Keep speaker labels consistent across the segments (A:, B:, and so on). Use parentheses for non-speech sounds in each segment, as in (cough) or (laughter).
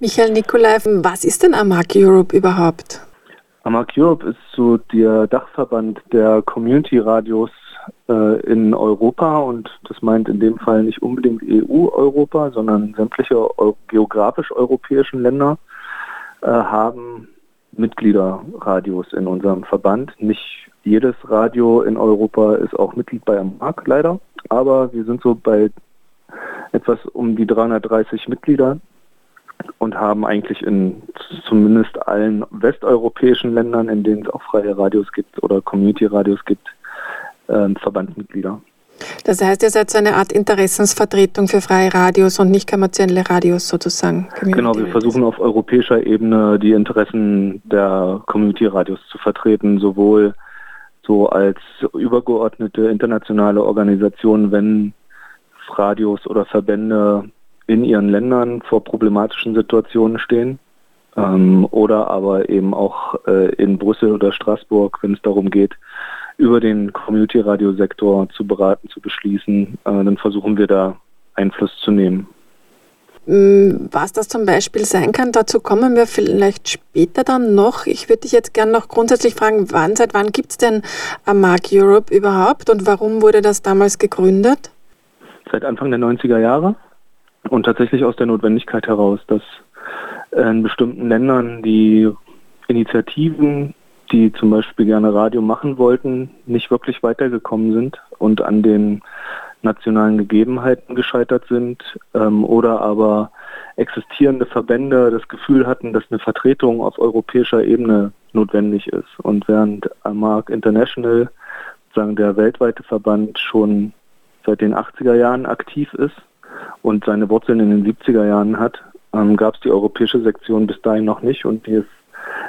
A: Michael Nikolai, was ist denn Amag Europe überhaupt?
B: Amag Europe ist so der Dachverband der Community-Radios äh, in Europa und das meint in dem Fall nicht unbedingt EU-Europa, sondern sämtliche geografisch europäischen Länder äh, haben Mitgliederradios in unserem Verband. Nicht jedes Radio in Europa ist auch Mitglied bei Amag leider, aber wir sind so bei etwas um die 330 Mitglieder und haben eigentlich in zumindest allen westeuropäischen Ländern, in denen es auch freie Radios gibt oder Community-Radios gibt, äh, Verbandsmitglieder.
A: Das heißt, ihr seid so eine Art Interessensvertretung für freie Radios und nicht kommerzielle Radios sozusagen.
B: Genau, wir versuchen auf europäischer Ebene die Interessen der Community-Radios zu vertreten, sowohl so als übergeordnete internationale Organisation, wenn Radios oder Verbände in ihren Ländern vor problematischen Situationen stehen. Ähm, oder aber eben auch äh, in Brüssel oder Straßburg, wenn es darum geht, über den Community-Radio-Sektor zu beraten, zu beschließen, äh, dann versuchen wir da Einfluss zu nehmen.
A: Mm, was das zum Beispiel sein kann, dazu kommen wir vielleicht später dann noch. Ich würde dich jetzt gerne noch grundsätzlich fragen, wann, seit wann gibt es denn Amag Europe überhaupt und warum wurde das damals gegründet?
B: Seit Anfang der 90er Jahre und tatsächlich aus der Notwendigkeit heraus, dass in bestimmten Ländern die Initiativen die zum Beispiel gerne Radio machen wollten, nicht wirklich weitergekommen sind und an den nationalen Gegebenheiten gescheitert sind ähm, oder aber existierende Verbände das Gefühl hatten, dass eine Vertretung auf europäischer Ebene notwendig ist. Und während Amag International, sagen der weltweite Verband, schon seit den 80er Jahren aktiv ist und seine Wurzeln in den 70er Jahren hat, ähm, gab es die europäische Sektion bis dahin noch nicht und die ist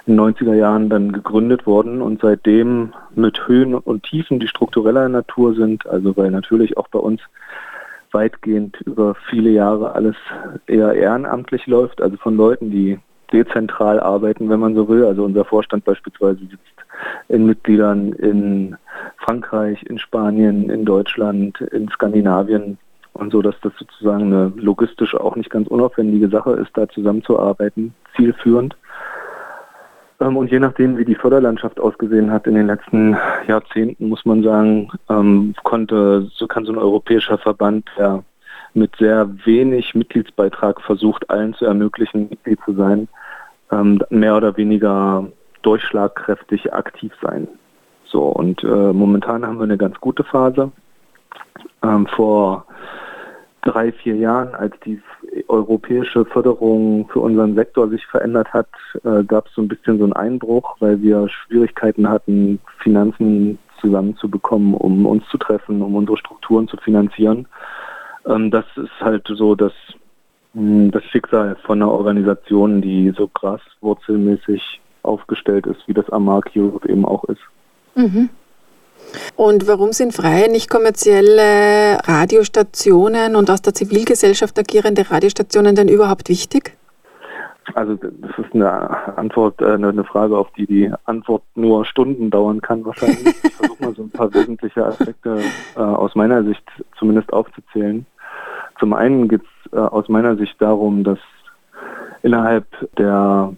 B: in den 90er Jahren dann gegründet worden und seitdem mit Höhen und Tiefen, die struktureller Natur sind, also weil natürlich auch bei uns weitgehend über viele Jahre alles eher ehrenamtlich läuft, also von Leuten, die dezentral arbeiten, wenn man so will. Also unser Vorstand beispielsweise sitzt in Mitgliedern in Frankreich, in Spanien, in Deutschland, in Skandinavien und so, dass das sozusagen eine logistisch auch nicht ganz unaufwendige Sache ist, da zusammenzuarbeiten, zielführend. Ähm, und je nachdem, wie die Förderlandschaft ausgesehen hat in den letzten Jahrzehnten, muss man sagen, ähm, konnte, so kann so ein europäischer Verband, der mit sehr wenig Mitgliedsbeitrag versucht, allen zu ermöglichen, Mitglied zu sein, ähm, mehr oder weniger durchschlagkräftig aktiv sein. So, und äh, momentan haben wir eine ganz gute Phase. Ähm, vor drei, vier Jahren, als die europäische Förderung für unseren Sektor sich verändert hat, äh, gab es so ein bisschen so einen Einbruch, weil wir Schwierigkeiten hatten, Finanzen zusammenzubekommen, um uns zu treffen, um unsere Strukturen zu finanzieren. Ähm, das ist halt so das, mh, hm, das Schicksal von einer Organisation, die so graswurzelmäßig aufgestellt ist, wie das Amag Europe eben auch ist.
A: Mhm. Und warum sind freie, nicht kommerzielle Radiostationen und aus der Zivilgesellschaft agierende Radiostationen denn überhaupt wichtig?
B: Also das ist eine Antwort, äh, eine Frage, auf die die Antwort nur Stunden dauern kann wahrscheinlich. (laughs) Ich versuche mal so ein paar wesentliche Aspekte äh, aus meiner Sicht zumindest aufzuzählen. Zum einen geht es äh, aus meiner Sicht darum, dass innerhalb der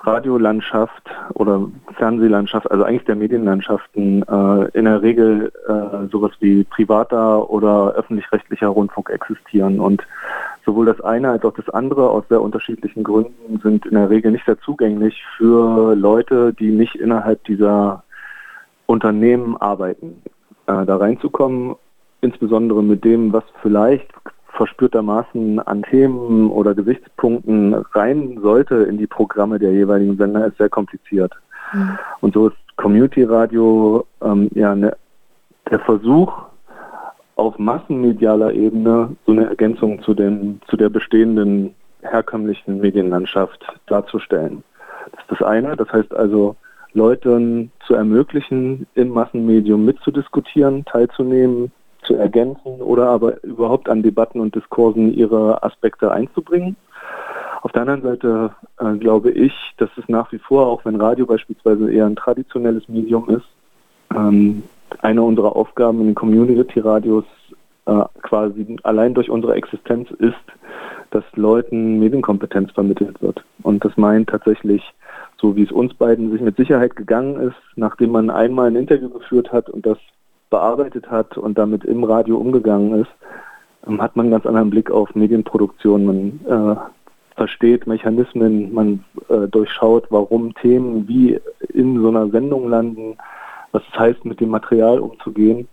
B: Radiolandschaft oder Fernsehlandschaft, also eigentlich der Medienlandschaften, äh, in der Regel äh, sowas wie privater oder öffentlich-rechtlicher Rundfunk existieren. Und sowohl das eine als auch das andere aus sehr unterschiedlichen Gründen sind in der Regel nicht sehr zugänglich für Leute, die nicht innerhalb dieser Unternehmen arbeiten. Äh, da reinzukommen, insbesondere mit dem, was vielleicht verspürtermaßen an Themen oder Gesichtspunkten rein sollte in die Programme der jeweiligen Sender, ist sehr kompliziert. Mhm. Und so ist Community Radio ähm, ja ne, der Versuch, auf massenmedialer Ebene so eine Ergänzung zu, den, zu der bestehenden herkömmlichen Medienlandschaft darzustellen. Das ist das eine. Das heißt also, Leuten zu ermöglichen, im Massenmedium mitzudiskutieren, teilzunehmen, zu ergänzen oder aber überhaupt an Debatten und Diskursen ihre Aspekte einzubringen. Auf der anderen Seite äh, glaube ich, dass es nach wie vor, auch wenn Radio beispielsweise eher ein traditionelles Medium ist, ähm, eine unserer Aufgaben in den Community-Radios äh, quasi allein durch unsere Existenz ist, dass Leuten Medienkompetenz vermittelt wird. Und das meint tatsächlich, so wie es uns beiden sich mit Sicherheit gegangen ist, nachdem man einmal ein Interview geführt hat und das bearbeitet hat und damit im Radio umgegangen ist, ähm, hat man einen ganz anderen Blick auf Medienproduktion. Man äh, versteht Mechanismen, man äh, durchschaut, warum Themen wie in so einer Sendung landen, was es heißt, mit dem Material umzugehen.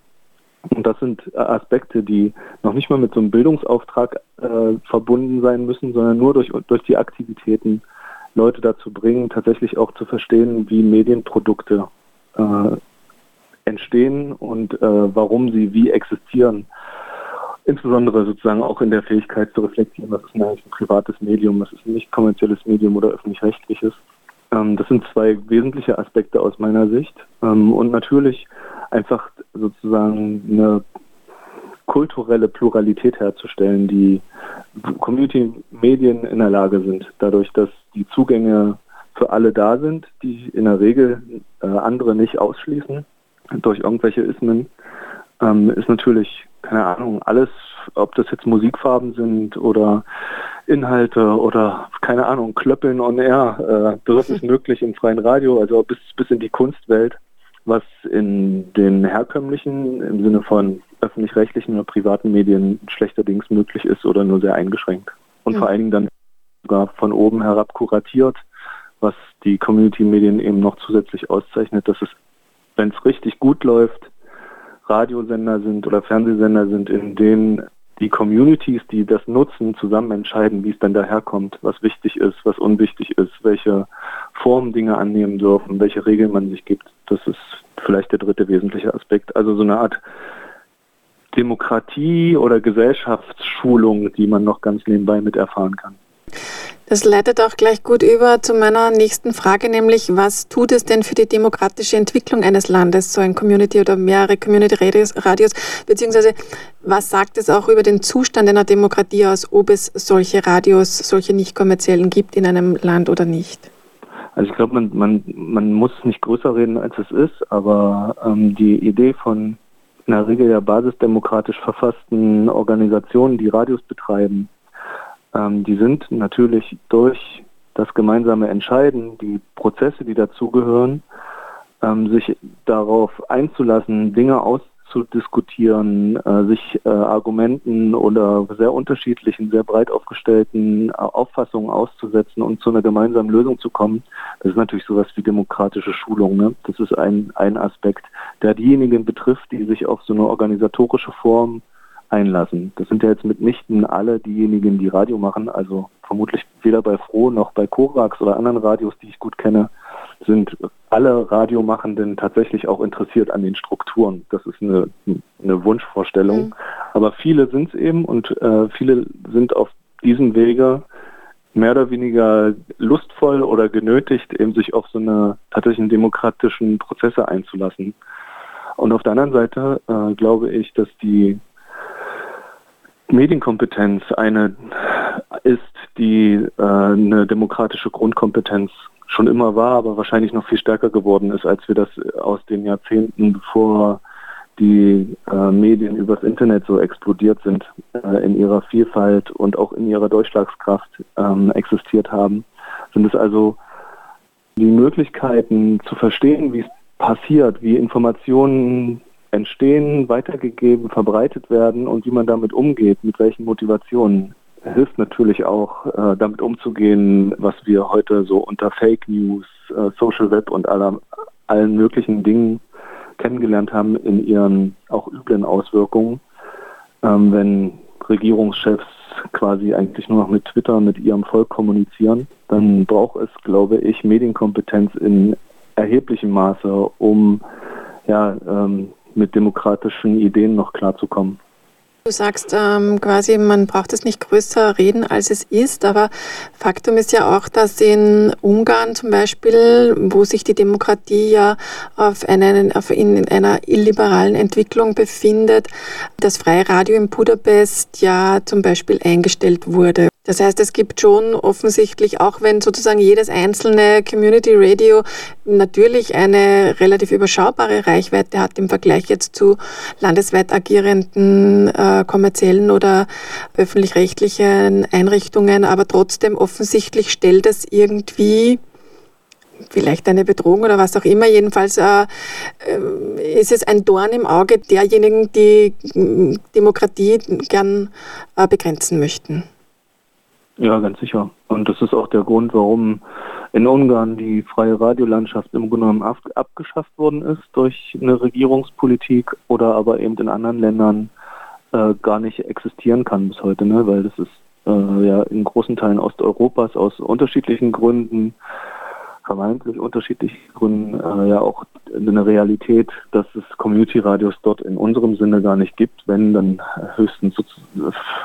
B: Und das sind äh, Aspekte, die noch nicht mal mit so einem Bildungsauftrag äh, verbunden sein müssen, sondern nur durch, durch die Aktivitäten Leute dazu bringen, tatsächlich auch zu verstehen, wie Medienprodukte äh, entstehen und äh, warum sie wie existieren. Insbesondere sozusagen auch in der Fähigkeit zu reflektieren, was ist eigentlich ein privates Medium, was ist ein nicht kommerzielles Medium oder öffentlich-rechtliches. Ähm, das sind zwei wesentliche Aspekte aus meiner Sicht. Ähm, und natürlich einfach sozusagen eine kulturelle Pluralität herzustellen, die Community-Medien in der Lage sind, dadurch, dass die Zugänge für alle da sind, die in der Regel äh, andere nicht ausschließen durch irgendwelche Ismen, ähm, ist natürlich, keine Ahnung, alles, ob das jetzt Musikfarben sind oder Inhalte oder, keine Ahnung, Klöppeln on Air, äh, das ist (laughs) möglich im freien Radio, also bis, bis in die Kunstwelt, was in den herkömmlichen, im Sinne von öffentlich-rechtlichen oder privaten Medien schlechterdings möglich ist oder nur sehr eingeschränkt. Und mhm. vor allen Dingen dann sogar von oben herab kuratiert, was die Community-Medien eben noch zusätzlich auszeichnet, dass es, wenn es richtig gut läuft, Radiosender sind oder Fernsehsender sind, in denen die Communities, die das nutzen, zusammen entscheiden, wie es dann daherkommt, was wichtig ist, was unwichtig ist, welche Formen Dinge annehmen dürfen, welche Regeln man sich gibt. Das ist vielleicht der dritte wesentliche Aspekt. Also so eine Art Demokratie oder Gesellschaftsschulung, die man noch ganz nebenbei mit erfahren kann.
A: Das leitet auch gleich gut über zu meiner nächsten Frage, nämlich was tut es denn für die demokratische Entwicklung eines Landes, so ein Community oder mehrere Community-Radios, beziehungsweise was sagt es auch über den Zustand einer Demokratie aus, ob es solche Radios, solche nicht kommerziellen gibt in einem Land oder nicht?
B: Also ich glaube, man, man, man muss nicht größer reden, als es ist, aber ähm, die Idee von in der Regel ja basisdemokratisch verfassten Organisationen, die Radios betreiben, ähm, die sind natürlich durch das gemeinsame Entscheiden, die Prozesse, die dazugehören, ähm, sich darauf einzulassen, Dinge auszudiskutieren, äh, sich äh, Argumenten oder sehr unterschiedlichen, sehr breit aufgestellten äh, Auffassungen auszusetzen und zu einer gemeinsamen Lösung zu kommen. Das ist natürlich sowas wie demokratische Schulung. Ne? Das ist ein, ein Aspekt, der diejenigen betrifft, die sich auf so eine organisatorische Form einlassen. Das sind ja jetzt mitnichten alle diejenigen, die Radio machen, also vermutlich weder bei Froh noch bei Korax oder anderen Radios, die ich gut kenne, sind alle Radiomachenden tatsächlich auch interessiert an den Strukturen. Das ist eine, eine Wunschvorstellung. Mhm. Aber viele sind es eben und äh, viele sind auf diesem Wege mehr oder weniger lustvoll oder genötigt, eben sich auf so eine tatsächlichen demokratischen Prozesse einzulassen. Und auf der anderen Seite äh, glaube ich, dass die Medienkompetenz eine ist, die äh, eine demokratische Grundkompetenz schon immer war, aber wahrscheinlich noch viel stärker geworden ist, als wir das aus den Jahrzehnten, bevor die äh, Medien übers Internet so explodiert sind, äh, in ihrer Vielfalt und auch in ihrer Durchschlagskraft ähm, existiert haben, sind es also die Möglichkeiten zu verstehen, wie es passiert, wie Informationen entstehen, weitergegeben, verbreitet werden und wie man damit umgeht, mit welchen Motivationen. Hilft natürlich auch, äh, damit umzugehen, was wir heute so unter Fake News, äh, Social Web und aller, allen möglichen Dingen kennengelernt haben in ihren auch üblen Auswirkungen. Ähm, wenn Regierungschefs quasi eigentlich nur noch mit Twitter mit ihrem Volk kommunizieren, dann braucht es, glaube ich, Medienkompetenz in erheblichem Maße, um ja, ähm, mit demokratischen Ideen noch klarzukommen.
A: Du sagst ähm, quasi, man braucht es nicht größer reden, als es ist, aber Faktum ist ja auch, dass in Ungarn zum Beispiel, wo sich die Demokratie ja auf, einen, auf in, in einer illiberalen Entwicklung befindet, das freie Radio in Budapest ja zum Beispiel eingestellt wurde. Das heißt, es gibt schon offensichtlich, auch wenn sozusagen jedes einzelne Community Radio natürlich eine relativ überschaubare Reichweite hat im Vergleich jetzt zu landesweit agierenden äh, kommerziellen oder öffentlich-rechtlichen Einrichtungen, aber trotzdem offensichtlich stellt es irgendwie vielleicht eine Bedrohung oder was auch immer. Jedenfalls äh, äh, ist es ein Dorn im Auge derjenigen, die Demokratie gern äh, begrenzen möchten.
B: Ja, ganz sicher. Und das ist auch der Grund, warum in Ungarn die freie Radiolandschaft im Grunde genommen ab, abgeschafft worden ist durch eine Regierungspolitik oder aber eben in anderen Ländern äh, gar nicht existieren kann bis heute, ne? weil das ist äh, ja in großen Teilen Osteuropas aus unterschiedlichen Gründen vermeintlich unterschiedlichen Gründen äh, ja auch eine Realität, dass es Community-Radios dort in unserem Sinne gar nicht gibt, wenn dann höchstens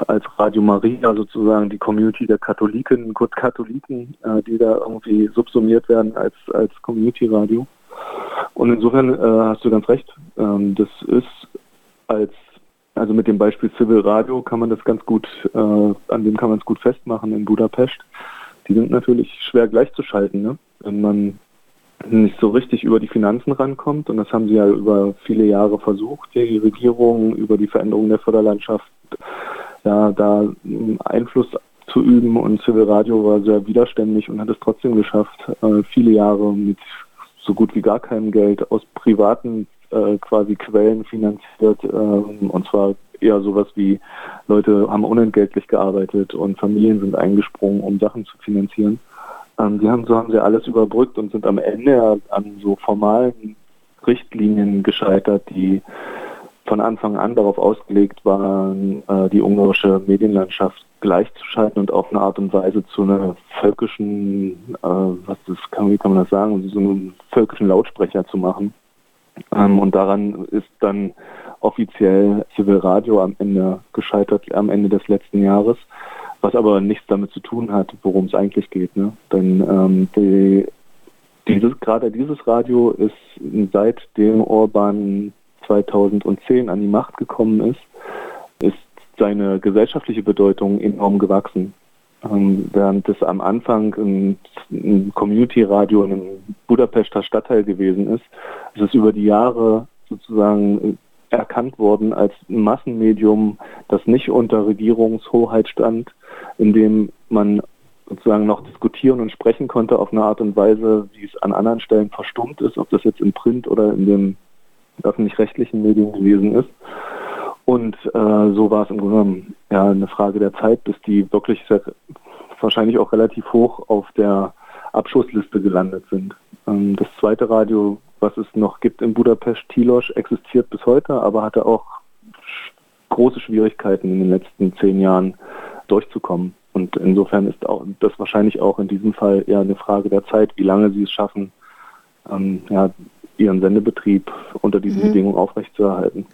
B: als Radio Maria sozusagen die Community der Katholiken, kurz Katholiken, äh, die da irgendwie subsumiert werden als, als Community-Radio. Und insofern äh, hast du ganz recht, ähm, das ist als also mit dem Beispiel Civil Radio kann man das ganz gut, äh, an dem kann man es gut festmachen in Budapest. Die sind natürlich schwer gleichzuschalten. Ne? wenn man nicht so richtig über die Finanzen rankommt. Und das haben sie ja über viele Jahre versucht, die Regierung über die Veränderung der Förderlandschaft, ja, da Einfluss zu üben. Und Civil Radio war sehr widerständig und hat es trotzdem geschafft, äh, viele Jahre mit so gut wie gar keinem Geld aus privaten äh, quasi Quellen finanziert. Äh, und zwar eher sowas wie Leute haben unentgeltlich gearbeitet und Familien sind eingesprungen, um Sachen zu finanzieren. Ähm, die haben, so haben sie alles überbrückt und sind am Ende an so formalen Richtlinien gescheitert, die von Anfang an darauf ausgelegt waren, äh, die ungarische Medienlandschaft gleichzuschalten und auf eine Art und Weise zu einer völkischen, äh, was das kann, wie kann man das sagen, so einen völkischen Lautsprecher zu machen. Ähm, und daran ist dann offiziell Civil Radio am Ende gescheitert, am Ende des letzten Jahres was aber nichts damit zu tun hat, worum es eigentlich geht. Ne? Denn ähm, die, dieses, gerade dieses Radio ist seitdem Orban 2010 an die Macht gekommen ist, ist seine gesellschaftliche Bedeutung enorm gewachsen. Ähm, während es am Anfang ein, Community-Radio in einem Budapester Stadtteil gewesen ist, ist es über die Jahre sozusagen erkannt worden als Massenmedium, das nicht unter Regierungshoheit stand, in dem man sozusagen noch diskutieren und sprechen konnte auf eine Art und Weise, wie es an anderen Stellen verstummt ist, ob das jetzt im Print oder in den öffentlich-rechtlichen Medien gewesen ist. Und äh, so war es im Grunde genommen ja, eine Frage der Zeit, bis die wirklich sehr, wahrscheinlich auch relativ hoch auf der Abschussliste gelandet sind. Ähm, das zweite Radio was es noch gibt in Budapest, Tilos, existiert bis heute, aber hatte auch große Schwierigkeiten in den letzten zehn Jahren durchzukommen. Und insofern ist auch das wahrscheinlich auch in diesem Fall eher eine Frage der Zeit, wie lange sie es schaffen, ähm, ja, ihren Sendebetrieb unter diesen mhm. Bedingungen aufrechtzuerhalten.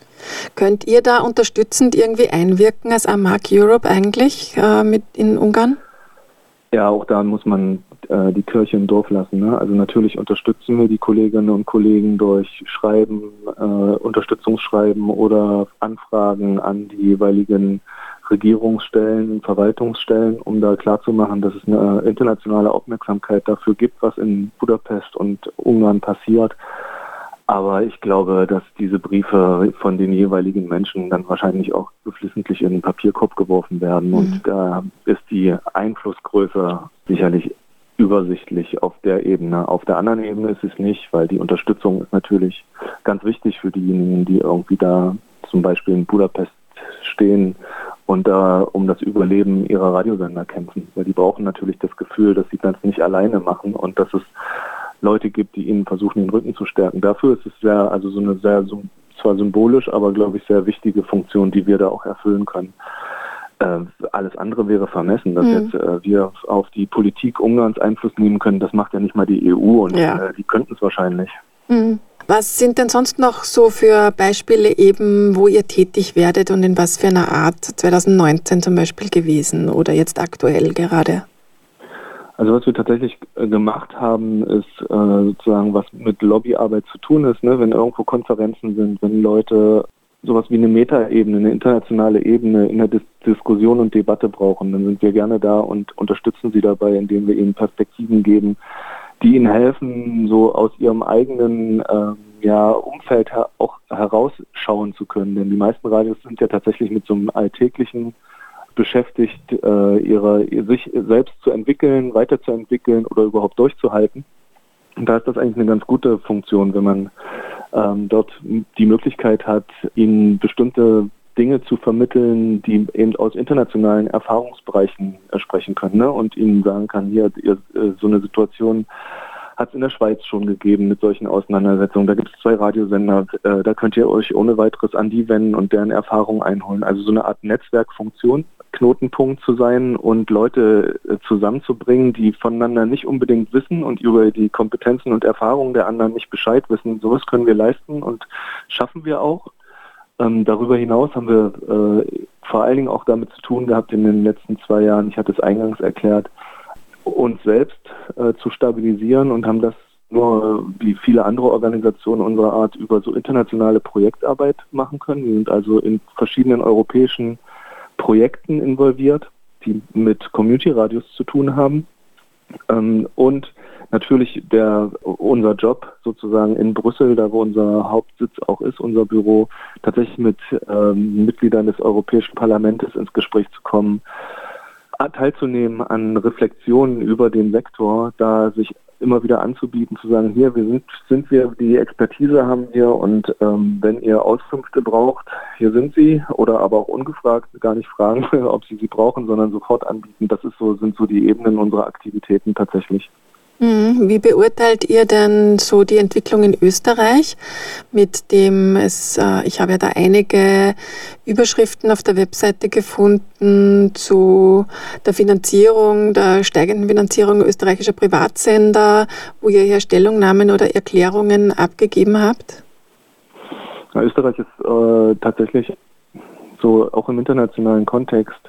A: Könnt ihr da unterstützend irgendwie einwirken als Amag Europe eigentlich äh, mit in Ungarn?
B: Ja, auch da muss man äh, die Kirche im Dorf lassen. Ne? Also natürlich unterstützen wir die Kolleginnen und Kollegen durch Schreiben, äh, Unterstützungsschreiben oder Anfragen an die jeweiligen Regierungsstellen, Verwaltungsstellen, um da klarzumachen, dass es eine internationale Aufmerksamkeit dafür gibt, was in Budapest und Ungarn passiert. Aber ich glaube, dass diese Briefe von den jeweiligen Menschen dann wahrscheinlich auch geflissentlich in den Papierkorb geworfen werden. Mhm. Und da ist die Einflussgröße sicherlich übersichtlich auf der Ebene. Auf der anderen Ebene ist es nicht, weil die Unterstützung ist natürlich ganz wichtig für diejenigen, die irgendwie da zum Beispiel in Budapest stehen und da um das Überleben ihrer Radiosender kämpfen. Weil die brauchen natürlich das Gefühl, dass sie das nicht alleine machen und dass es Leute gibt, die ihnen versuchen, den Rücken zu stärken. Dafür ist es sehr, also so eine sehr, zwar symbolisch, aber glaube ich sehr wichtige Funktion, die wir da auch erfüllen können. Äh, alles andere wäre vermessen, dass mhm. jetzt äh, wir auf die Politik Ungarns Einfluss nehmen können. Das macht ja nicht mal die EU und ja. äh, die könnten es wahrscheinlich.
A: Mhm. Was sind denn sonst noch so für Beispiele eben, wo ihr tätig werdet und in was für einer Art 2019 zum Beispiel gewesen oder jetzt aktuell gerade?
B: Also was wir tatsächlich äh, gemacht haben, ist äh, sozusagen was mit Lobbyarbeit zu tun ist, ne? wenn irgendwo Konferenzen sind, wenn Leute sowas wie eine Metaebene, eine internationale Ebene in der Dis Diskussion und Debatte brauchen, dann sind wir gerne da und unterstützen sie dabei, indem wir ihnen Perspektiven geben, die ihnen helfen, so aus ihrem eigenen äh, ja, Umfeld her auch herausschauen zu können. Denn die meisten Radios sind ja tatsächlich mit so einem alltäglichen beschäftigt, äh, ihre, sich selbst zu entwickeln, weiterzuentwickeln oder überhaupt durchzuhalten. Und da ist das eigentlich eine ganz gute Funktion, wenn man ähm, dort die Möglichkeit hat, ihnen bestimmte Dinge zu vermitteln, die eben aus internationalen Erfahrungsbereichen sprechen können ne? und ihnen sagen kann, hier, äh, so eine Situation hat es in der Schweiz schon gegeben mit solchen Auseinandersetzungen. Da gibt es zwei Radiosender, äh, da könnt ihr euch ohne weiteres an die wenden und deren Erfahrungen einholen. Also so eine Art Netzwerkfunktion, Knotenpunkt zu sein und Leute äh, zusammenzubringen, die voneinander nicht unbedingt wissen und über die Kompetenzen und Erfahrungen der anderen nicht Bescheid wissen. Sowas können wir leisten und schaffen wir auch. Ähm, darüber hinaus haben wir äh, vor allen Dingen auch damit zu tun gehabt in den letzten zwei Jahren, ich hatte es eingangs erklärt, uns selbst äh, zu stabilisieren und haben das nur wie viele andere Organisationen unserer Art über so internationale Projektarbeit machen können. Wir sind also in verschiedenen europäischen Projekten involviert, die mit Community-Radios zu tun haben. Ähm, und natürlich der, unser Job sozusagen in Brüssel, da wo unser Hauptsitz auch ist, unser Büro, tatsächlich mit ähm, Mitgliedern des Europäischen Parlaments ins Gespräch zu kommen, teilzunehmen an Reflexionen über den Sektor, da sich immer wieder anzubieten, zu sagen, hier, wir sind, sind wir, die Expertise haben wir und ähm, wenn ihr Auskünfte braucht, hier sind sie oder aber auch ungefragt, gar nicht fragen, (laughs) ob sie sie brauchen, sondern sofort anbieten. Das ist so, sind so die Ebenen unserer Aktivitäten tatsächlich.
A: Mhm. Wie beurteilt ihr denn so die Entwicklung in Österreich, mit dem es, äh, ich habe ja da einige Überschriften auf der Webseite gefunden zu der Finanzierung, der steigenden Finanzierung österreichischer Privatsender, wo ihr hier Stellungnahmen oder Erklärungen abgegeben habt?
B: Ja, Österreich ist äh, tatsächlich so auch im internationalen Kontext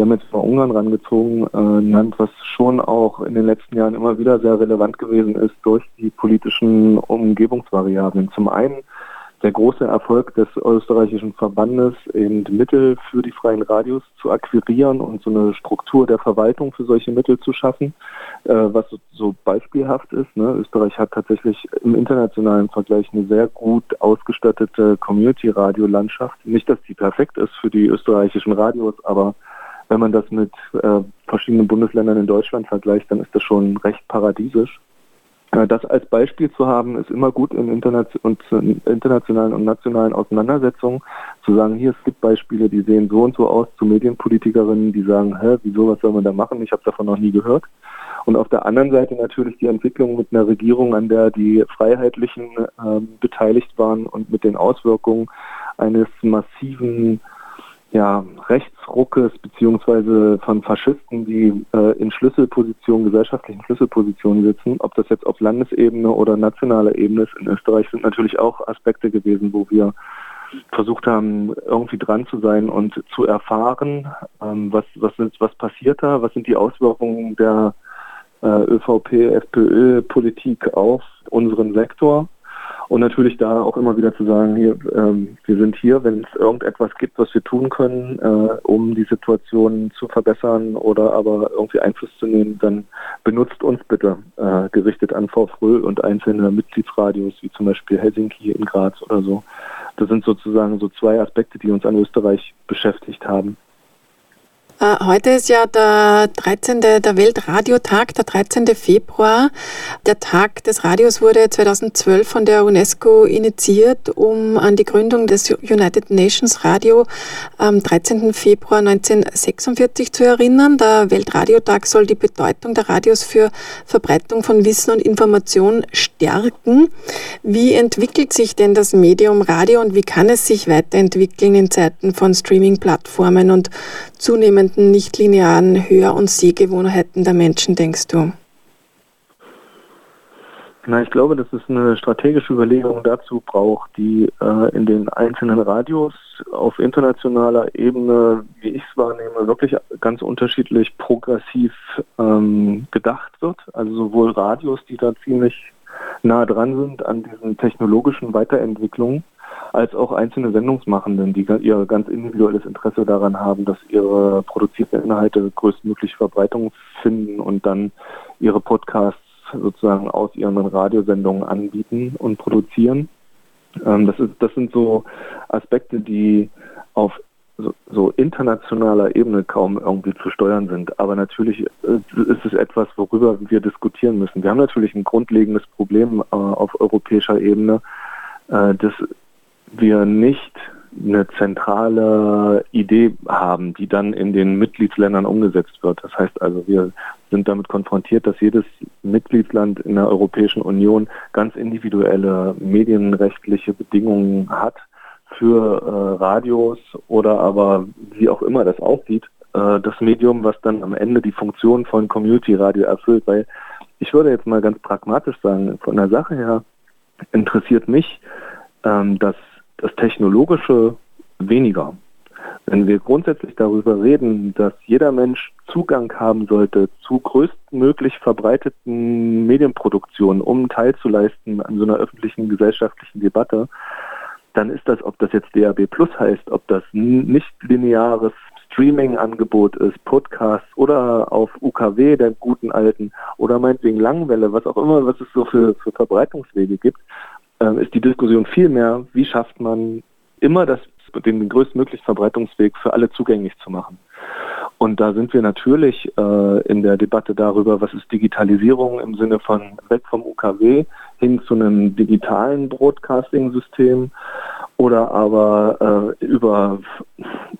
B: wir haben jetzt mal Ungarn rangezogen, äh, ein Land, was schon auch in den letzten Jahren immer wieder sehr relevant gewesen ist durch die politischen Umgebungsvariablen. Zum einen der große Erfolg des österreichischen Verbandes, eben Mittel für die freien Radios zu akquirieren und so eine Struktur der Verwaltung für solche Mittel zu schaffen, äh, was so beispielhaft ist. Ne? Österreich hat tatsächlich im internationalen Vergleich eine sehr gut ausgestattete Community-Radio-Landschaft. Nicht, dass die perfekt ist für die österreichischen Radios, aber wenn man das mit äh, verschiedenen Bundesländern in Deutschland vergleicht, dann ist das schon recht paradiesisch. Äh, das als Beispiel zu haben, ist immer gut in, internationalen und nationalen Auseinandersetzungen, zu sagen, hier, es gibt Beispiele, die sehen so und so aus zu Medienpolitikerinnen, die sagen, hä, wieso, was soll man da machen? Ich habe davon noch nie gehört. Und auf der anderen Seite natürlich die Entwicklung mit einer Regierung, an der die Freiheitlichen äh, beteiligt waren und mit den Auswirkungen eines massiven ja, Rechtsruckes beziehungsweise von Faschisten, die äh, in Schlüsselpositionen, gesellschaftlichen Schlüsselpositionen sitzen, ob das jetzt auf Landesebene oder nationaler Ebene ist in Österreich, sind natürlich auch Aspekte gewesen, wo wir versucht haben, irgendwie dran zu sein und zu erfahren, ähm, was, was, ist, was passiert da, was sind die Auswirkungen der äh, ÖVP-FPÖ-Politik auf unseren Sektor und natürlich da auch immer wieder zu sagen, hier, ähm, wir sind hier, wenn es irgendetwas gibt, was wir tun können, äh, um die Situation zu verbessern oder aber irgendwie Einfluss zu nehmen, dann benutzt uns bitte, äh, gerichtet an Frau Fröhl und einzelne Mitgliedsradios, wie zum Beispiel Helsinki in Graz oder so. Das sind sozusagen so zwei Aspekte, die uns an Österreich beschäftigt haben.
A: Äh, heute ist ja der 13. der Weltradiotag, der 13. Februar. Der Tag des Radios wurde 2012 von der UNESCO initiiert, um an die Gründung des United Nations Radio am 13. Februar 1946 zu erinnern. Der Weltradiotag soll die Bedeutung der Radios für Verbreitung von Wissen und Information stärken. Wie entwickelt sich denn das Medium Radio und wie kann es sich weiterentwickeln in Zeiten von Streaming-Plattformen und zunehmenden nichtlinearen Hör- und Sehgewohnheiten der Menschen, denkst du?
B: Na, ich glaube, dass es eine strategische Überlegung dazu braucht, die äh, in den einzelnen Radios auf internationaler Ebene, wie ich es wahrnehme, wirklich ganz unterschiedlich progressiv ähm, gedacht wird. Also sowohl Radios, die da ziemlich nah dran sind an diesen technologischen Weiterentwicklungen, als auch einzelne Sendungsmachenden, die ihr ganz individuelles Interesse daran haben, dass ihre produzierten Inhalte größtmöglich Verbreitung finden und dann ihre Podcasts sozusagen aus ihren Radiosendungen anbieten und produzieren. Ähm, das, ist, das sind so Aspekte, die auf so, so, internationaler Ebene kaum irgendwie zu steuern sind. Aber natürlich äh, ist es etwas, worüber wir diskutieren müssen. Wir haben natürlich ein grundlegendes Problem äh, auf europäischer Ebene, äh, dass wir nicht eine zentrale Idee haben, die dann in den Mitgliedsländern umgesetzt wird. Das heißt also, wir sind damit konfrontiert, dass jedes Mitgliedsland in der Europäischen Union ganz individuelle medienrechtliche Bedingungen hat für äh, Radios oder aber wie auch immer das aussieht, äh, das Medium, was dann am Ende die Funktion von Community Radio erfüllt. Weil ich würde jetzt mal ganz pragmatisch sagen, von der Sache her interessiert mich ähm, das das Technologische weniger. Wenn wir grundsätzlich darüber reden, dass jeder Mensch Zugang haben sollte zu größtmöglich verbreiteten Medienproduktionen, um teilzuleisten an so einer öffentlichen gesellschaftlichen Debatte, dann ist das, ob das jetzt DAB Plus heißt, ob das nicht lineares Streaming-Angebot ist, Podcasts oder auf UKW, der guten alten, oder meinetwegen Langwelle, was auch immer, was es so für, für Verbreitungswege gibt, äh, ist die Diskussion viel mehr, wie schafft man immer das, den größtmöglichen Verbreitungsweg für alle zugänglich zu machen. Und da sind wir natürlich äh, in der Debatte darüber, was ist Digitalisierung im Sinne von weg vom UKW hin zu einem digitalen Broadcasting-System oder aber äh, über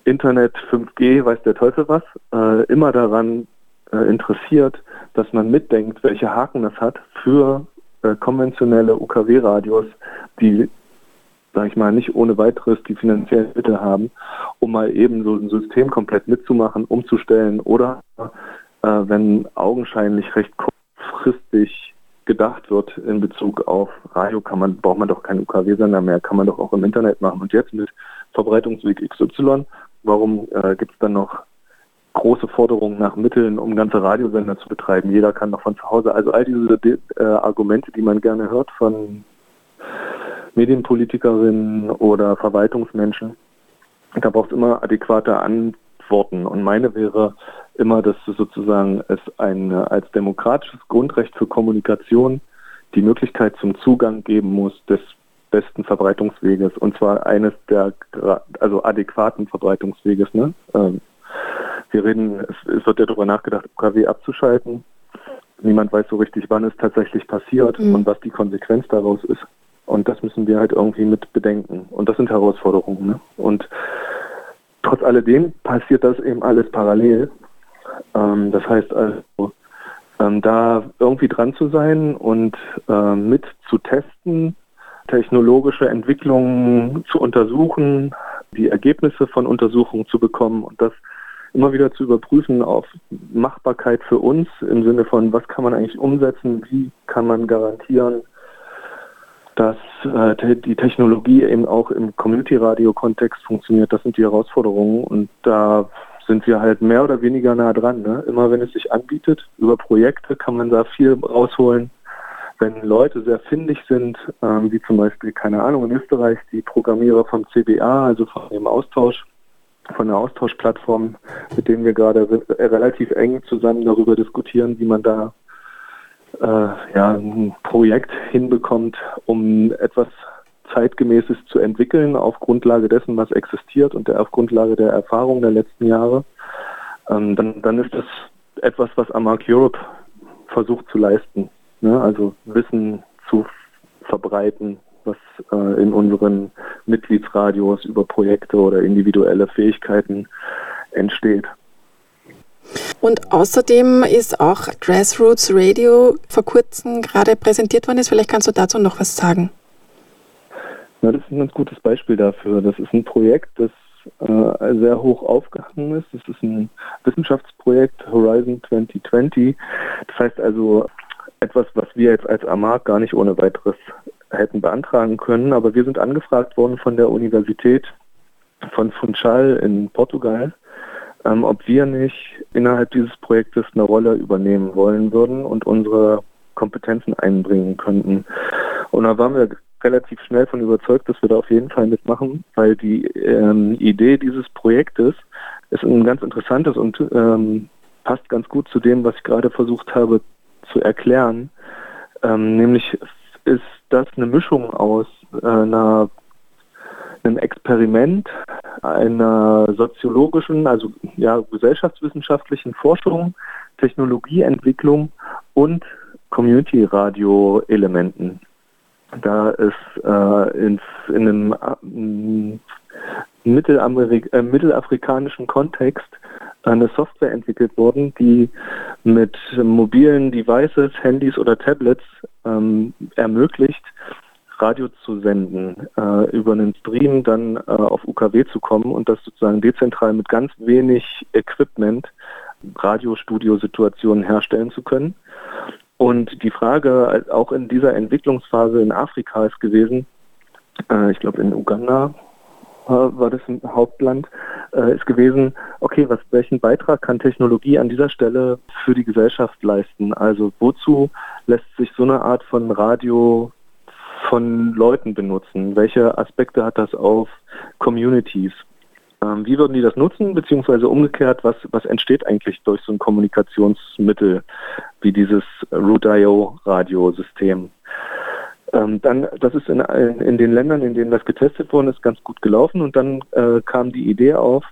B: Internet 5G, weiß der Teufel was, äh, immer daran äh, interessiert, dass man mitdenkt, welche Haken das hat für äh, konventionelle UKW-Radios, die, sage ich mal, nicht ohne weiteres die finanziellen Mittel haben, um mal eben so ein System komplett mitzumachen, umzustellen oder äh, wenn augenscheinlich recht kurzfristig gedacht wird in Bezug auf Radio, kann man, braucht man doch keinen UKW-Sender mehr, kann man doch auch im Internet machen. Und jetzt mit Verbreitungsweg XY, warum äh, gibt es dann noch große Forderungen nach Mitteln, um ganze Radiosender zu betreiben. Jeder kann noch von zu Hause. Also all diese äh, Argumente, die man gerne hört von Medienpolitikerinnen oder Verwaltungsmenschen, da braucht es immer adäquate Antworten. Und meine wäre immer, dass sozusagen es ein als demokratisches Grundrecht für Kommunikation die Möglichkeit zum Zugang geben muss des besten Verbreitungsweges und zwar eines der also adäquaten Verbreitungsweges. Ne? Ähm, wir reden, es, wird ja darüber nachgedacht, UKW abzuschalten. Niemand weiß so richtig, wann es tatsächlich passiert mhm. und was die Konsequenz daraus ist. Und das müssen wir halt irgendwie mit bedenken. Und das sind Herausforderungen. Ne? Und trotz alledem passiert das eben alles parallel. Ähm, das heißt also, ähm, da irgendwie dran zu sein und äh, mit zu testen, technologische Entwicklungen zu untersuchen, die Ergebnisse von Untersuchungen zu bekommen und das immer wieder zu überprüfen auf Machbarkeit für uns im Sinne von, was kann man eigentlich umsetzen, wie kann man garantieren, dass äh, die Technologie eben auch im Community-Radio-Kontext funktioniert. Das sind die Herausforderungen und da sind wir halt mehr oder weniger nah dran. Ne? Immer wenn es sich anbietet, über Projekte kann man da viel rausholen. Wenn Leute sehr findig sind, ähm, wie zum Beispiel, keine Ahnung, in Österreich die Programmierer vom CBA, also von dem Austausch, von der Austauschplattform, mit denen wir gerade relativ eng zusammen darüber diskutieren, wie man da äh, ja, ein Projekt hinbekommt, um etwas zeitgemäßes zu entwickeln auf Grundlage dessen, was existiert und der, auf Grundlage der Erfahrung der letzten Jahre, ähm, dann, dann ist das etwas, was Amark Europe versucht zu leisten. Ne? Also Wissen zu verbreiten, was äh, in unseren Mitgliedsradios über Projekte oder individuelle Fähigkeiten entsteht.
A: Und außerdem ist auch Grassroots Radio vor kurzem gerade präsentiert worden. Ist. Vielleicht kannst du dazu noch was sagen.
B: Ja, das ist ein ganz gutes Beispiel dafür. Das ist ein Projekt, das äh, sehr hoch aufgehangen ist. Das ist ein Wissenschaftsprojekt Horizon 2020. Das heißt also etwas, was wir jetzt als AMAG gar nicht ohne weiteres hätten beantragen können. Aber wir sind angefragt worden von der Universität von Funchal in Portugal, ähm, ob wir nicht innerhalb dieses Projektes eine Rolle übernehmen wollen würden und unsere Kompetenzen einbringen könnten. Und da waren wir relativ schnell von überzeugt, dass wir da auf jeden Fall mitmachen, weil die ähm, Idee dieses Projektes ist ein ganz interessantes und ähm, passt ganz gut zu dem, was ich gerade versucht habe zu erklären. Ähm, nämlich ist das eine Mischung aus äh, einer, einem Experiment, einer soziologischen, also ja, gesellschaftswissenschaftlichen Forschung, Technologieentwicklung und Community-Radio-Elementen. Da ist äh, in, in einem äh, Mittelamerik äh, mittelafrikanischen Kontext eine Software entwickelt worden, die mit mobilen Devices, Handys oder Tablets ähm, ermöglicht, Radio zu senden, äh, über einen Stream dann äh, auf UKW zu kommen und das sozusagen dezentral mit ganz wenig Equipment Radiostudiosituationen herstellen zu können. Und die Frage auch in dieser Entwicklungsphase in Afrika ist gewesen, äh, ich glaube in Uganda äh, war das ein Hauptland, äh, ist gewesen, okay, was, welchen Beitrag kann Technologie an dieser Stelle für die Gesellschaft leisten? Also wozu lässt sich so eine Art von Radio von Leuten benutzen? Welche Aspekte hat das auf Communities? Ähm, wie würden die das nutzen, beziehungsweise umgekehrt, was, was entsteht eigentlich durch so ein Kommunikationsmittel wie dieses Rudio-Radiosystem? Ähm, dann, das ist in, in, den Ländern, in denen das getestet worden ist, ganz gut gelaufen und dann äh, kam die Idee auf,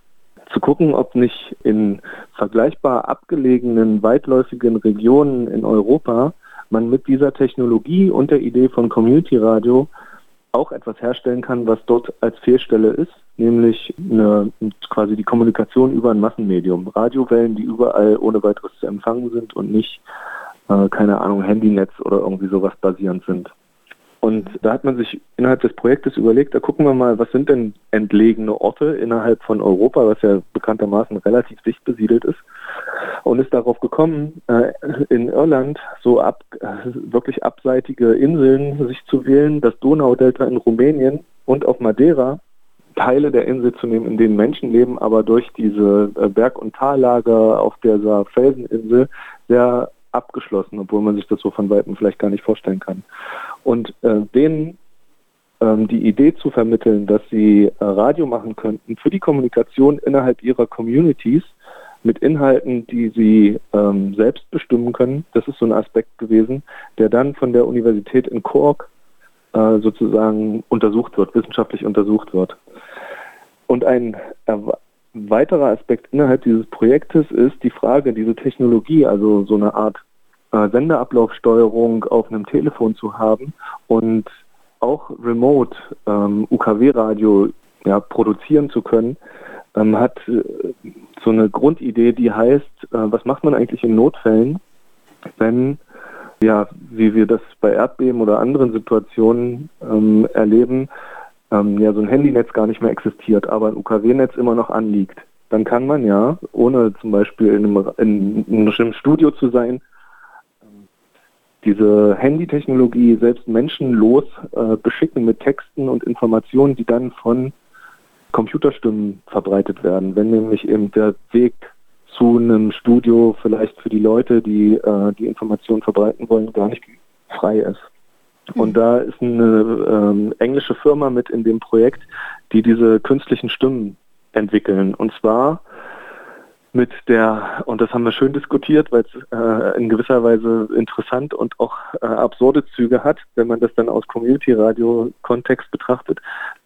B: zu gucken, ob nicht in vergleichbar abgelegenen, weitläufigen Regionen in Europa man mit dieser Technologie und der Idee von Community Radio auch etwas herstellen kann, was dort als Fehlstelle ist, nämlich eine, quasi die Kommunikation über ein Massenmedium. Radiowellen, die überall ohne weiteres zu empfangen sind und nicht, äh, keine Ahnung, Handynetz oder irgendwie sowas basierend sind. Und da hat man sich innerhalb des Projektes überlegt, da gucken wir mal, was sind denn entlegene Orte innerhalb von Europa, was ja bekanntermaßen relativ dicht besiedelt ist. Und ist darauf gekommen, äh, in Irland so ab, äh, wirklich abseitige Inseln sich zu wählen, das Donaudelta in Rumänien und auf Madeira Teile der Insel zu nehmen, in denen Menschen leben, aber durch diese äh, Berg- und Tallage auf dieser Felseninsel sehr abgeschlossen, obwohl man sich das so von Weitem vielleicht gar nicht vorstellen kann. Und äh, denen ähm, die Idee zu vermitteln, dass sie äh, Radio machen könnten für die Kommunikation innerhalb ihrer Communities mit Inhalten, die sie ähm, selbst bestimmen können, das ist so ein Aspekt gewesen, der dann von der Universität in Cork äh, sozusagen untersucht wird, wissenschaftlich untersucht wird. Und ein weiterer Aspekt innerhalb dieses Projektes ist die Frage, diese Technologie, also so eine Art äh, Sendeablaufsteuerung auf einem Telefon zu haben und auch remote ähm, UKW-Radio ja, produzieren zu können, ähm, hat äh, so eine Grundidee, die heißt, äh, was macht man eigentlich in Notfällen, wenn, ja, wie wir das bei Erdbeben oder anderen Situationen ähm, erleben, ähm, ja, so ein Handynetz gar nicht mehr existiert, aber ein UKW-Netz immer noch anliegt. Dann kann man ja, ohne zum Beispiel in einem, in, in einem Studio zu sein, diese Handytechnologie selbst menschenlos äh, beschicken mit Texten und Informationen, die dann von Computerstimmen verbreitet werden. Wenn nämlich eben der Weg zu einem Studio vielleicht für die Leute, die äh, die Informationen verbreiten wollen, gar nicht frei ist. Und da ist eine ähm, englische Firma mit in dem Projekt, die diese künstlichen Stimmen entwickeln. Und zwar mit der, und das haben wir schön diskutiert, weil es äh, in gewisser Weise interessant und auch äh, absurde Züge hat, wenn man das dann aus Community-Radio-Kontext betrachtet,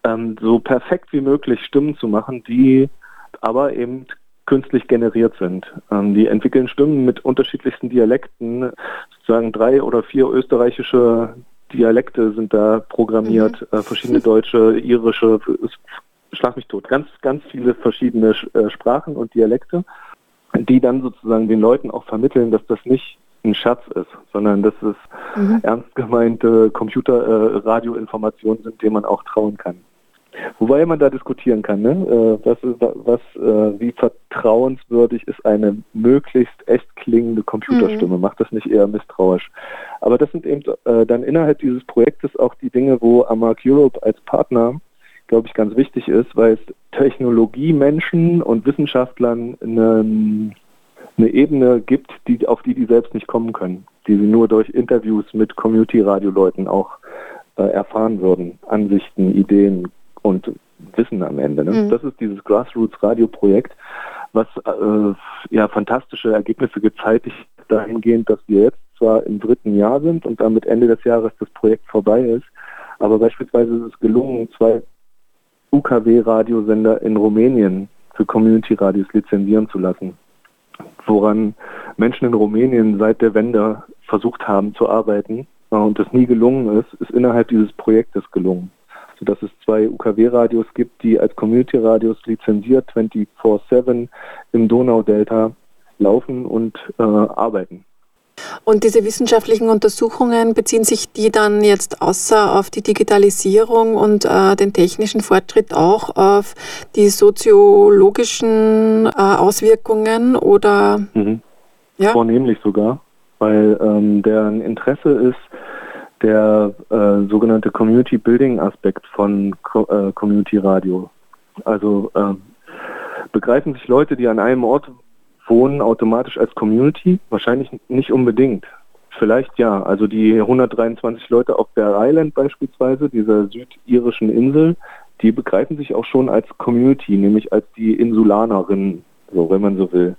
B: ähm, so perfekt wie möglich Stimmen zu machen, die aber eben künstlich generiert sind. Ähm, die entwickeln Stimmen mit unterschiedlichsten Dialekten, sozusagen drei oder vier österreichische Dialekte sind da programmiert, mhm. äh, verschiedene deutsche, irische, schlag mich tot, ganz, ganz viele verschiedene äh, Sprachen und Dialekte, die dann sozusagen den Leuten auch vermitteln, dass das nicht ein Schatz ist, sondern dass es mhm. ernst gemeinte Computer-Radioinformationen äh, sind, denen man auch trauen kann. Wobei man da diskutieren kann, ne? Äh, was, was, äh, wie vertrauenswürdig ist eine möglichst echt klingende Computerstimme? Mhm. Macht das nicht eher misstrauisch? Aber das sind eben äh, dann innerhalb dieses Projektes auch die Dinge, wo Amark Europe als Partner glaube ich, ganz wichtig ist, weil es Technologiemenschen und Wissenschaftlern eine, eine Ebene gibt, die, auf die die selbst nicht kommen können, die sie nur durch Interviews mit Community-Radio-Leuten auch erfahren würden. Ansichten, Ideen und Wissen am Ende. Ne? Mhm. Das ist dieses Grassroots-Radio-Projekt, was äh, ja fantastische Ergebnisse gezeitigt dahingehend, dass wir jetzt zwar im dritten Jahr sind und damit Ende des Jahres das Projekt vorbei ist, aber beispielsweise ist es gelungen, zwei UKW-Radiosender in Rumänien für Community-Radios lizenzieren zu lassen, woran Menschen in Rumänien seit der Wende versucht haben zu arbeiten äh, und das nie gelungen ist, ist innerhalb dieses Projektes gelungen. Sodass es zwei UKW-Radios gibt, die als Community-Radios lizenziert 24-7 im Donaudelta laufen und äh, arbeiten.
A: Und diese wissenschaftlichen Untersuchungen beziehen sich die dann jetzt außer auf die Digitalisierung und äh, den technischen Fortschritt auch auf die soziologischen äh, Auswirkungen oder?
B: Mhm. Ja? Vornehmlich sogar, weil ähm, deren Interesse ist der äh, sogenannte Community Building Aspekt von Co äh, Community Radio. Also ähm, begreifen sich Leute, die an einem Ort wohnen automatisch als Community? Wahrscheinlich nicht unbedingt. Vielleicht ja. Also die 123 Leute auf Bear Island beispielsweise, dieser südirischen Insel, die begreifen sich auch schon als Community, nämlich als die Insulanerinnen, so wenn man so will.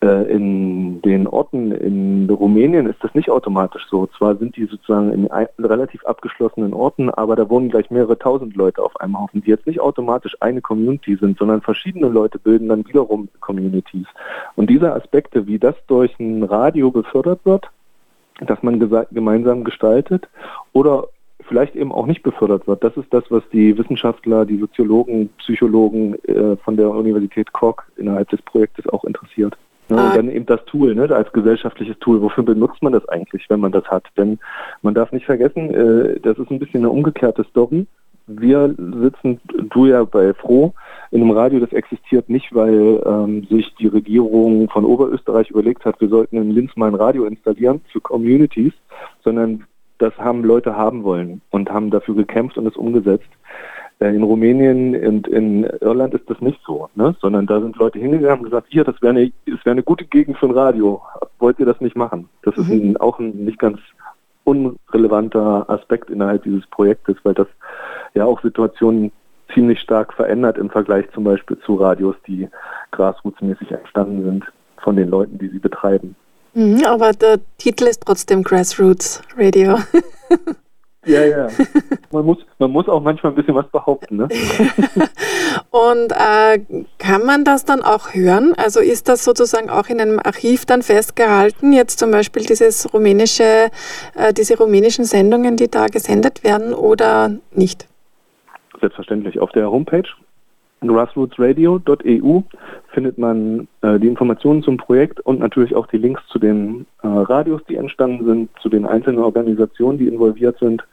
B: Äh, in den Orten in Rumänien ist das nicht automatisch so. Zwar sind die sozusagen in relativ abgeschlossenen Orten, aber da wohnen gleich mehrere tausend Leute auf einem Haufen, die jetzt nicht automatisch eine Community sind, sondern verschiedene Leute bilden dann wiederum Communities. Und diese Aspekte, wie das durch ein Radio befördert wird, dass man gemeinsam gestaltet oder vielleicht eben auch nicht befördert wird. Das ist das, was die Wissenschaftler, die Soziologen, Psychologen äh, von der Universität Cork innerhalb des Projektes auch interessiert. Ne, und dann eben das Tool, ne, als gesellschaftliches Tool. Wofür benutzt man das eigentlich, wenn man das hat? Denn man darf nicht vergessen, äh, das ist ein bisschen eine umgekehrte Story. Wir sitzen, du ja bei Froh, in einem Radio, das existiert nicht, weil ähm, sich die Regierung von Oberösterreich überlegt hat, wir sollten in Linz mal ein Radio installieren für Communities, sondern das haben Leute haben wollen und haben dafür gekämpft und es umgesetzt. Äh, in Rumänien und in Irland ist das nicht so, ne? sondern da sind Leute hingegangen und gesagt, hier, das wäre eine, das wäre eine gute Gegend für ein Radio. Wollt ihr das nicht machen? Das mhm. ist ein, auch ein nicht ganz unrelevanter Aspekt innerhalb dieses Projektes, weil das ja auch Situationen ziemlich stark verändert im Vergleich zum Beispiel zu Radios, die grassrootsmäßig entstanden sind von den Leuten, die sie betreiben.
A: Mhm, aber der Titel ist trotzdem Grassroots Radio. (laughs)
B: Ja, ja. Man muss, man muss auch manchmal ein bisschen was behaupten. Ne? (laughs)
A: Und äh, kann man das dann auch hören? Also ist das sozusagen auch in einem Archiv dann festgehalten? Jetzt zum Beispiel dieses rumänische, äh, diese rumänischen Sendungen, die da gesendet werden oder nicht?
B: Selbstverständlich. Auf der Homepage grassrootsradio.eu findet man äh, die Informationen zum Projekt und natürlich auch die Links zu den äh, Radios, die entstanden sind, zu den einzelnen Organisationen, die involviert sind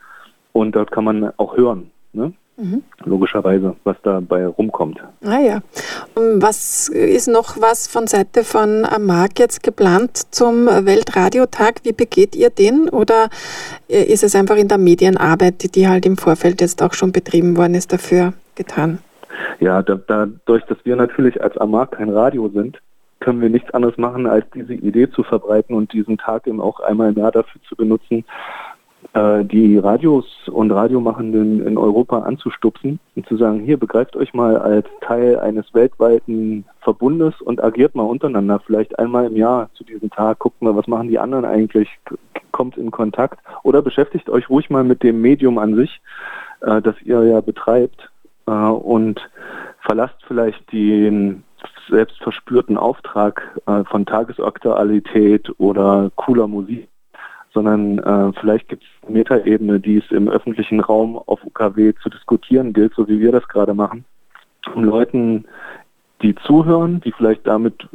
B: und dort kann man auch hören. Ne? Mhm. Logischerweise, was dabei rumkommt.
A: Ah ja. Was ist noch was von Seite von Mark jetzt geplant zum Weltradiotag? Wie begeht ihr den? Oder ist es einfach in der Medienarbeit, die halt im Vorfeld jetzt auch schon betrieben worden ist, dafür getan?
B: Ja, da, dadurch, dass wir natürlich als Amag kein Radio sind, können wir nichts anderes machen, als diese Idee zu verbreiten und diesen Tag eben auch einmal im Jahr dafür zu benutzen, äh, die Radios und Radiomachenden in Europa anzustupsen und zu sagen, hier begreift euch mal als Teil eines weltweiten Verbundes und agiert mal untereinander, vielleicht einmal im Jahr zu diesem Tag, guckt mal, was machen die anderen eigentlich, kommt in Kontakt. Oder beschäftigt euch ruhig mal mit dem Medium an sich, äh, das ihr ja betreibt äh, und verlasst vielleicht den selbst verspürten Auftrag von Tagesaktualität oder cooler Musik sondern äh, vielleicht gibt es Metaebene, die es im öffentlichen Raum auf UKW zu diskutieren gilt, so wie wir das gerade machen, um Leuten, die zuhören, die vielleicht damit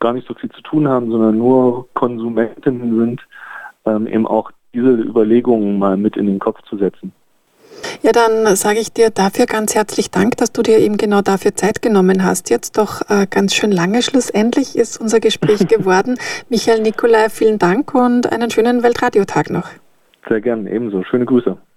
B: gar nicht so viel zu tun haben, sondern nur Konsumentinnen sind, ähm, eben auch diese Überlegungen mal mit in den Kopf zu setzen.
A: Ja, dann sage ich dir dafür ganz herzlich Dank, dass du dir eben genau dafür Zeit genommen hast. Jetzt doch äh, ganz schön lange. Schlussendlich ist unser Gespräch (laughs) geworden. Michael Nikolai, vielen Dank und einen schönen Weltradiotag noch.
B: Sehr gern, ebenso. Schöne Grüße.